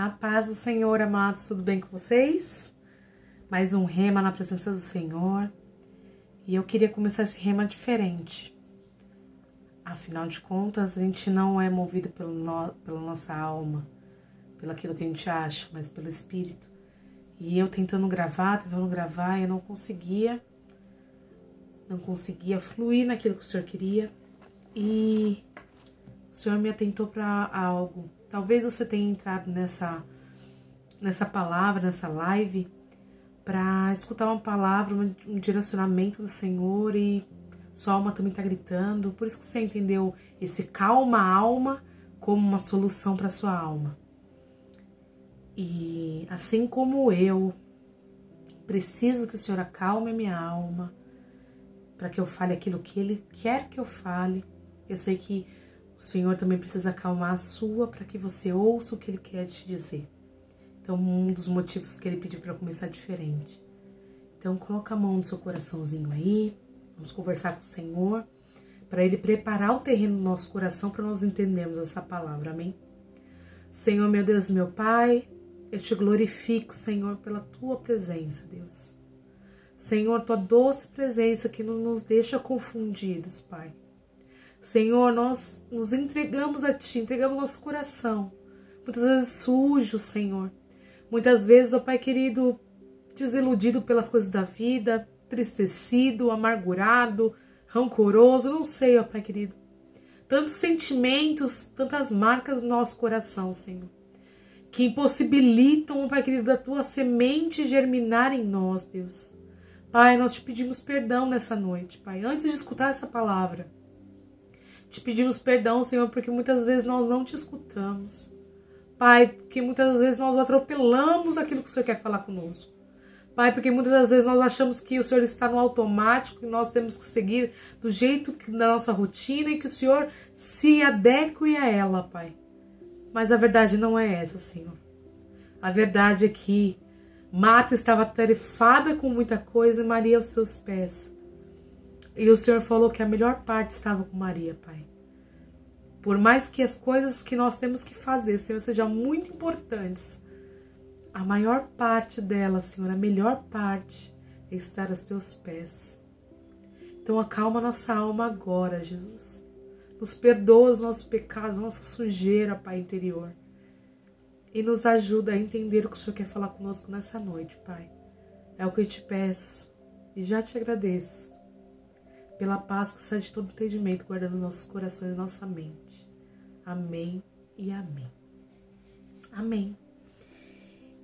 A paz do Senhor, amados, tudo bem com vocês? Mais um rema na presença do Senhor. E eu queria começar esse rema diferente. Afinal de contas, a gente não é movido pelo no, pela nossa alma, pelo aquilo que a gente acha, mas pelo Espírito. E eu tentando gravar, tentando gravar, eu não conseguia, não conseguia fluir naquilo que o Senhor queria. E Senhor me atentou para algo Talvez você tenha entrado nessa nessa palavra, nessa live, para escutar uma palavra, um direcionamento do Senhor e sua alma também está gritando. Por isso que você entendeu esse calma alma como uma solução para sua alma. E assim como eu preciso que o Senhor acalme a minha alma para que eu fale aquilo que Ele quer que eu fale. Eu sei que o Senhor também precisa acalmar a sua para que você ouça o que Ele quer te dizer. Então, um dos motivos que Ele pediu para começar diferente. Então, coloca a mão no seu coraçãozinho aí. Vamos conversar com o Senhor para Ele preparar o terreno do nosso coração para nós entendermos essa palavra. Amém? Senhor, meu Deus, meu Pai, eu te glorifico, Senhor, pela tua presença, Deus. Senhor, tua doce presença que não nos deixa confundidos, Pai. Senhor, nós nos entregamos a Ti, entregamos nosso coração, muitas vezes sujo, Senhor. Muitas vezes, ó Pai querido, desiludido pelas coisas da vida, tristecido, amargurado, rancoroso, não sei, ó Pai querido. Tantos sentimentos, tantas marcas no nosso coração, Senhor, que impossibilitam, ó Pai querido, da Tua semente germinar em nós, Deus. Pai, nós te pedimos perdão nessa noite, Pai. Antes de escutar essa palavra, te pedimos perdão, Senhor, porque muitas vezes nós não te escutamos. Pai, porque muitas vezes nós atropelamos aquilo que o Senhor quer falar conosco. Pai, porque muitas das vezes nós achamos que o Senhor está no automático e nós temos que seguir do jeito que, da nossa rotina e que o Senhor se adeque a ela, Pai. Mas a verdade não é essa, Senhor. A verdade é que Marta estava tarefada com muita coisa e Maria aos seus pés. E o Senhor falou que a melhor parte estava com Maria, Pai. Por mais que as coisas que nós temos que fazer, Senhor, sejam muito importantes, a maior parte delas, Senhor, a melhor parte é estar aos teus pés. Então acalma nossa alma agora, Jesus. Nos perdoa os nossos pecados, nossa sujeira, Pai interior. E nos ajuda a entender o que o Senhor quer falar conosco nessa noite, Pai. É o que eu te peço e já te agradeço pela paz que sai de todo entendimento, guardando nossos corações e nossa mente. Amém e amém. Amém.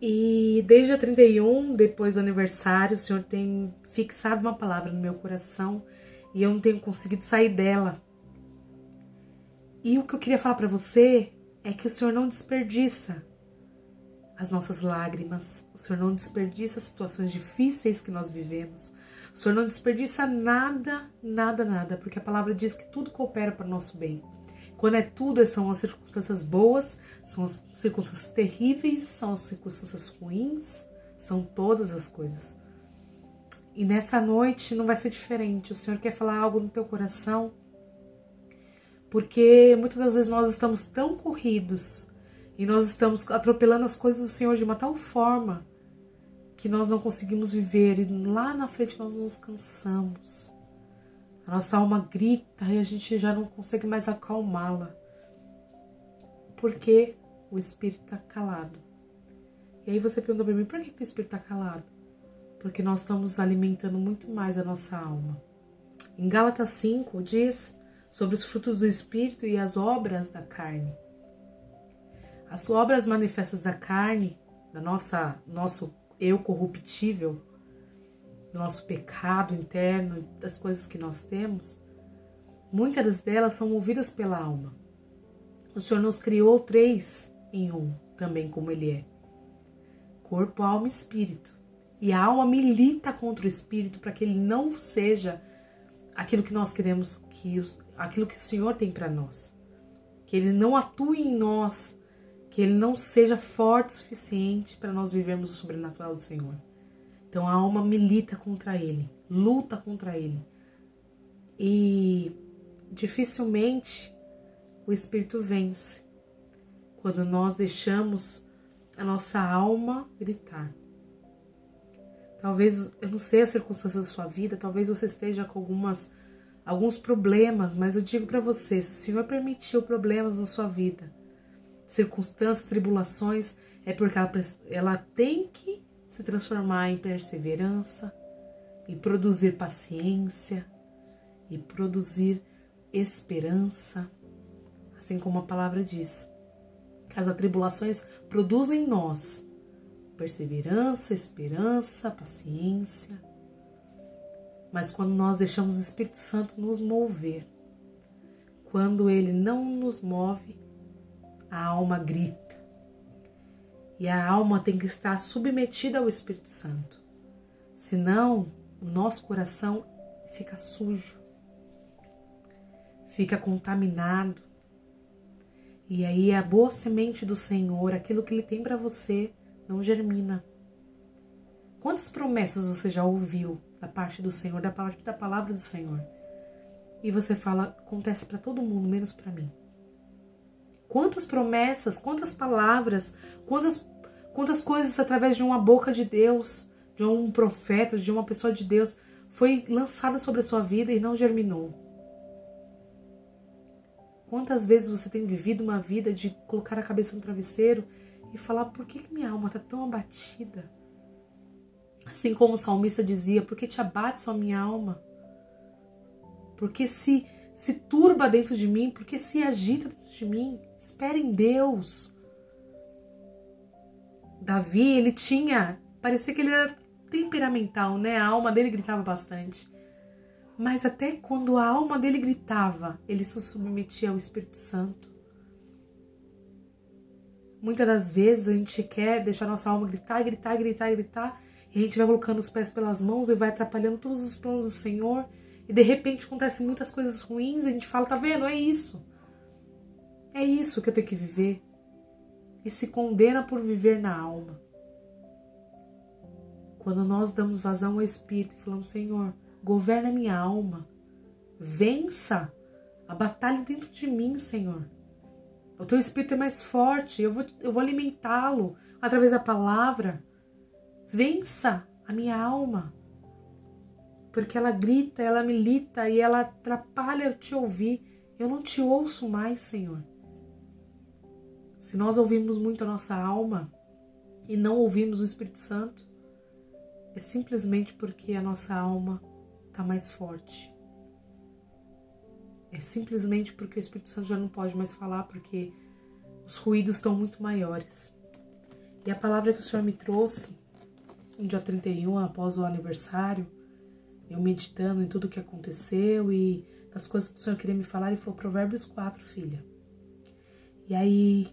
E desde a 31, depois do aniversário, o Senhor tem fixado uma palavra no meu coração e eu não tenho conseguido sair dela. E o que eu queria falar para você é que o Senhor não desperdiça as nossas lágrimas, o Senhor não desperdiça as situações difíceis que nós vivemos, o Senhor não desperdiça nada, nada, nada, porque a palavra diz que tudo coopera para o nosso bem. Quando é tudo, são as circunstâncias boas, são as circunstâncias terríveis, são as circunstâncias ruins, são todas as coisas. E nessa noite não vai ser diferente. O Senhor quer falar algo no teu coração, porque muitas das vezes nós estamos tão corridos e nós estamos atropelando as coisas do Senhor de uma tal forma que nós não conseguimos viver e lá na frente nós nos cansamos. A nossa alma grita e a gente já não consegue mais acalmá-la. Porque o espírito está calado. E aí você pergunta para mim, por que, que o espírito está calado? Porque nós estamos alimentando muito mais a nossa alma. Em Gálatas 5 diz sobre os frutos do espírito e as obras da carne. As obras manifestas da carne, da nossa nosso eu corruptível, nosso pecado interno, das coisas que nós temos, muitas delas são movidas pela alma. O Senhor nos criou três em um, também como Ele é: corpo, alma e espírito. E a alma milita contra o espírito para que ele não seja aquilo que nós queremos, que aquilo que o Senhor tem para nós. Que ele não atue em nós que ele não seja forte o suficiente para nós vivermos o sobrenatural do Senhor. Então a alma milita contra ele, luta contra ele. E dificilmente o espírito vence quando nós deixamos a nossa alma gritar. Talvez, eu não sei as circunstâncias da sua vida, talvez você esteja com algumas alguns problemas, mas eu digo para você, se o Senhor permitiu problemas na sua vida, circunstâncias, tribulações, é porque ela, ela tem que se transformar em perseverança, e produzir paciência, e produzir esperança, assim como a palavra diz. Que as atribulações produzem em nós perseverança, esperança, paciência. Mas quando nós deixamos o Espírito Santo nos mover, quando ele não nos move, a alma grita. E a alma tem que estar submetida ao Espírito Santo. Senão, o nosso coração fica sujo, fica contaminado. E aí a boa semente do Senhor, aquilo que ele tem para você, não germina. Quantas promessas você já ouviu da parte do Senhor, da parte da palavra do Senhor? E você fala, acontece para todo mundo, menos para mim. Quantas promessas, quantas palavras, quantas, quantas coisas através de uma boca de Deus, de um profeta, de uma pessoa de Deus, foi lançada sobre a sua vida e não germinou. Quantas vezes você tem vivido uma vida de colocar a cabeça no travesseiro e falar por que, minha alma está tão abatida? Assim como o salmista dizia, por que te abate só minha alma? Porque se se turba dentro de mim, porque se agita dentro de mim. Espere em Deus. Davi, ele tinha, parecia que ele era temperamental, né? A alma dele gritava bastante. Mas até quando a alma dele gritava, ele se submetia ao Espírito Santo. Muitas das vezes a gente quer deixar nossa alma gritar, gritar, gritar, gritar, e a gente vai colocando os pés pelas mãos e vai atrapalhando todos os planos do Senhor e de repente acontecem muitas coisas ruins, a gente fala, tá vendo? É isso. É isso que eu tenho que viver. E se condena por viver na alma. Quando nós damos vazão ao Espírito e falamos, Senhor, governa minha alma, vença a batalha dentro de mim, Senhor. O teu Espírito é mais forte, eu vou, eu vou alimentá-lo através da palavra. Vença a minha alma porque ela grita, ela milita e ela atrapalha eu te ouvir. Eu não te ouço mais, Senhor. Se nós ouvimos muito a nossa alma e não ouvimos o Espírito Santo, é simplesmente porque a nossa alma está mais forte. É simplesmente porque o Espírito Santo já não pode mais falar, porque os ruídos estão muito maiores. E a palavra que o Senhor me trouxe, no dia 31, após o aniversário, eu meditando em tudo o que aconteceu e as coisas que o Senhor queria me falar, ele falou Provérbios 4, filha. E aí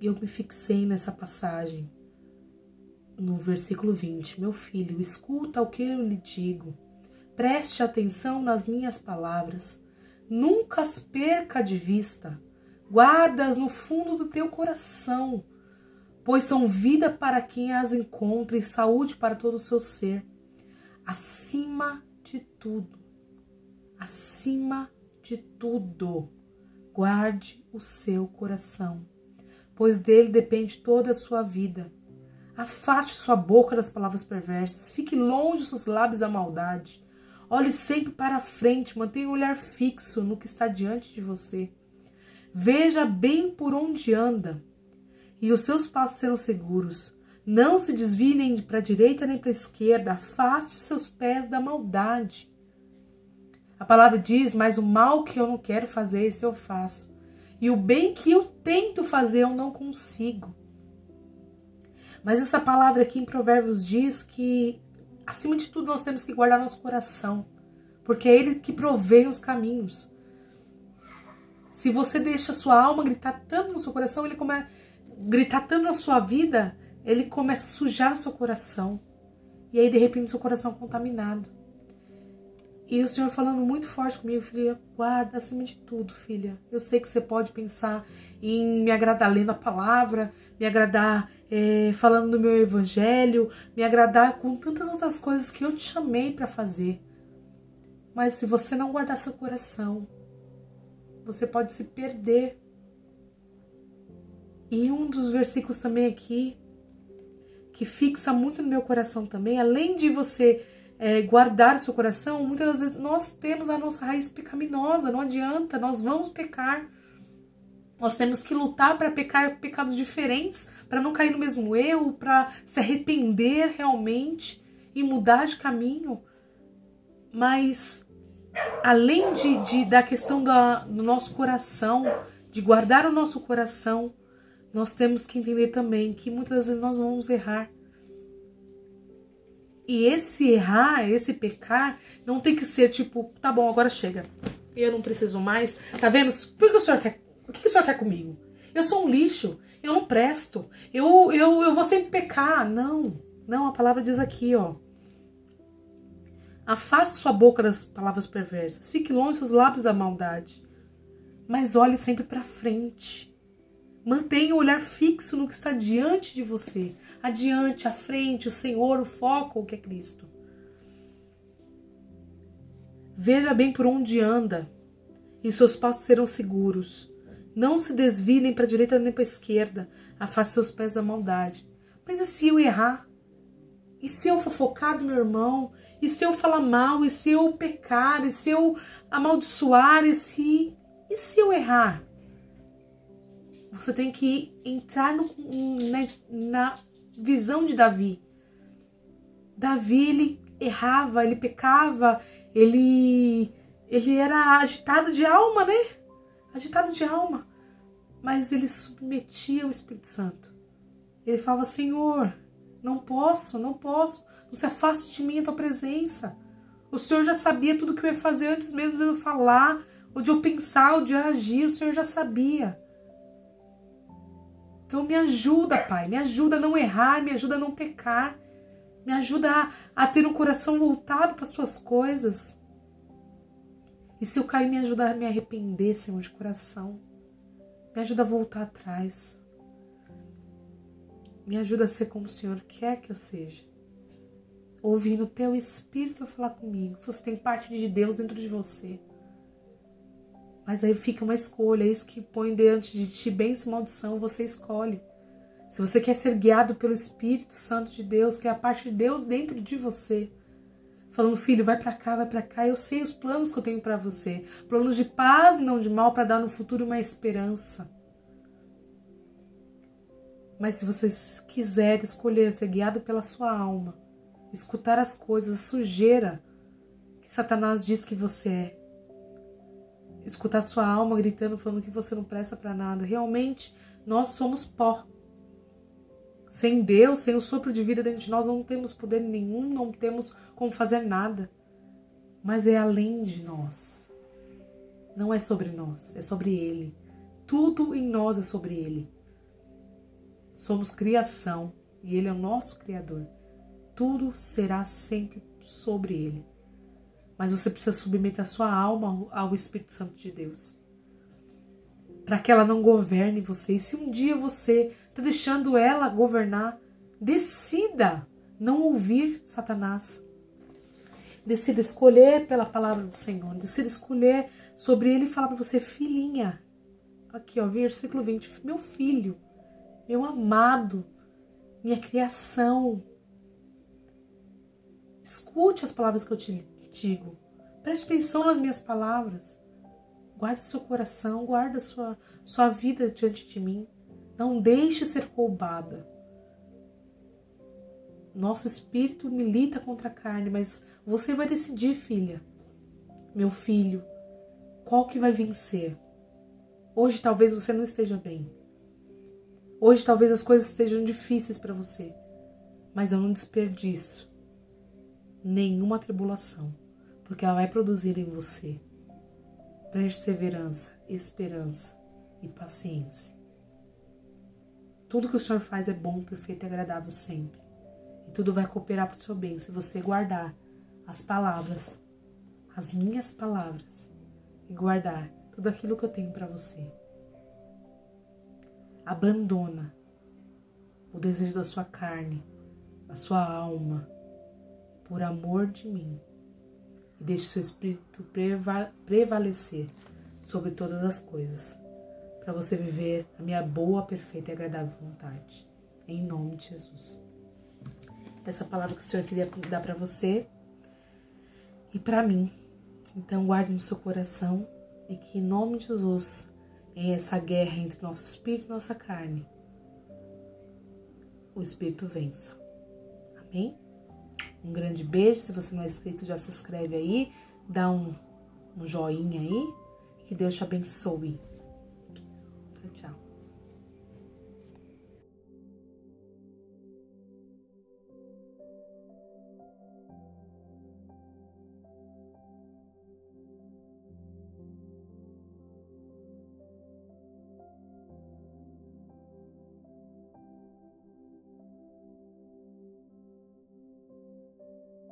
eu me fixei nessa passagem, no versículo 20. Meu filho, escuta o que eu lhe digo, preste atenção nas minhas palavras, nunca as perca de vista, guardas no fundo do teu coração, pois são vida para quem as encontra e saúde para todo o seu ser. Acima tudo, acima de tudo, guarde o seu coração, pois dele depende toda a sua vida. Afaste sua boca das palavras perversas, fique longe dos seus lábios da maldade. Olhe sempre para a frente, mantenha o olhar fixo no que está diante de você. Veja bem por onde anda, e os seus passos serão seguros. Não se desvie nem para a direita nem para a esquerda, afaste seus pés da maldade. A palavra diz: Mas o mal que eu não quero fazer, esse eu faço. E o bem que eu tento fazer, eu não consigo. Mas essa palavra aqui em Provérbios diz que, acima de tudo, nós temos que guardar nosso coração, porque é Ele que provê os caminhos. Se você deixa sua alma gritar tanto no seu coração, ele começa gritar tanto na sua vida, ele começa a sujar o seu coração. E aí, de repente, seu coração é contaminado. E o Senhor falando muito forte comigo, filha, guarda acima de tudo, filha. Eu sei que você pode pensar em me agradar lendo a palavra, me agradar é, falando do meu evangelho, me agradar com tantas outras coisas que eu te chamei para fazer. Mas se você não guardar seu coração, você pode se perder. E um dos versículos também aqui que fixa muito no meu coração também, além de você é, guardar seu coração, muitas das vezes nós temos a nossa raiz pecaminosa, não adianta, nós vamos pecar. Nós temos que lutar para pecar pecados diferentes, para não cair no mesmo erro, para se arrepender realmente e mudar de caminho. Mas além de, de da questão da, do nosso coração, de guardar o nosso coração, nós temos que entender também que muitas vezes nós vamos errar. E esse errar, esse pecar, não tem que ser tipo, tá bom, agora chega. Eu não preciso mais. Tá vendo? Por que o senhor quer? O que o senhor quer comigo? Eu sou um lixo, eu não presto, eu, eu, eu vou sempre pecar. Não, não, a palavra diz aqui, ó. Afaste sua boca das palavras perversas, fique longe seus lábios da maldade. Mas olhe sempre para frente. Mantenha o olhar fixo no que está diante de você. Adiante, à frente, o Senhor, o foco, que é Cristo. Veja bem por onde anda, e seus passos serão seguros. Não se desvie nem para a direita nem para a esquerda. Afaste seus pés da maldade. Mas e se eu errar? E se eu fofocar do meu irmão? E se eu falar mal? E se eu pecar? E se eu amaldiçoar? E se, e se eu errar? Você tem que entrar no, na, na visão de Davi. Davi, ele errava, ele pecava, ele, ele era agitado de alma, né? Agitado de alma. Mas ele submetia o Espírito Santo. Ele falava: Senhor, não posso, não posso. Não se afaste de mim a tua presença. O Senhor já sabia tudo que eu ia fazer antes mesmo de eu falar, ou de eu pensar, ou de eu agir. O Senhor já sabia. Então me ajuda, Pai, me ajuda a não errar, me ajuda a não pecar, me ajuda a, a ter um coração voltado para as suas coisas. E se eu cair, me ajuda a me arrepender, Senhor, de coração. Me ajuda a voltar atrás. Me ajuda a ser como o Senhor quer que eu seja. Ouvindo o teu Espírito falar comigo. Você tem parte de Deus dentro de você. Mas aí fica uma escolha, é isso que põe diante de ti bênção e maldição, você escolhe. Se você quer ser guiado pelo Espírito Santo de Deus, que é a parte de Deus dentro de você, falando, filho, vai para cá, vai para cá, eu sei os planos que eu tenho para você, planos de paz e não de mal para dar no futuro uma esperança. Mas se você quiser escolher ser guiado pela sua alma, escutar as coisas, a sujeira que Satanás diz que você é, escutar sua alma gritando, falando que você não presta para nada. Realmente, nós somos pó. Sem Deus, sem o sopro de vida dentro de nós, não temos poder nenhum, não temos como fazer nada. Mas é além de nós. Não é sobre nós, é sobre Ele. Tudo em nós é sobre Ele. Somos criação e Ele é o nosso Criador. Tudo será sempre sobre Ele mas você precisa submeter a sua alma ao Espírito Santo de Deus. Para que ela não governe você. E se um dia você está deixando ela governar, decida não ouvir Satanás. Decida escolher pela palavra do Senhor. Decida escolher sobre ele e falar para você, filhinha. Aqui, ó, versículo 20. Meu filho, meu amado, minha criação. Escute as palavras que eu te digo. Preste atenção nas minhas palavras. Guarde seu coração, guarda sua, sua vida diante de mim. Não deixe ser roubada. Nosso espírito milita contra a carne, mas você vai decidir, filha, meu filho, qual que vai vencer. Hoje talvez você não esteja bem. Hoje talvez as coisas estejam difíceis para você, mas eu não desperdiço nenhuma tribulação porque ela vai produzir em você perseverança, esperança e paciência. Tudo que o Senhor faz é bom, perfeito e agradável sempre. E tudo vai cooperar para o seu bem se você guardar as palavras, as minhas palavras, e guardar tudo aquilo que eu tenho para você. Abandona o desejo da sua carne, a sua alma, por amor de mim e deixe seu espírito prevalecer sobre todas as coisas, para você viver a minha boa, perfeita e agradável vontade. Em nome de Jesus. essa palavra que o Senhor queria dar para você e para mim. Então, guarde no seu coração e que, em nome de Jesus, em essa guerra entre nosso espírito e nossa carne, o espírito vença. Amém? Um grande beijo. Se você não é inscrito, já se inscreve aí, dá um, um joinha aí. Que Deus te abençoe. Tchau, tchau.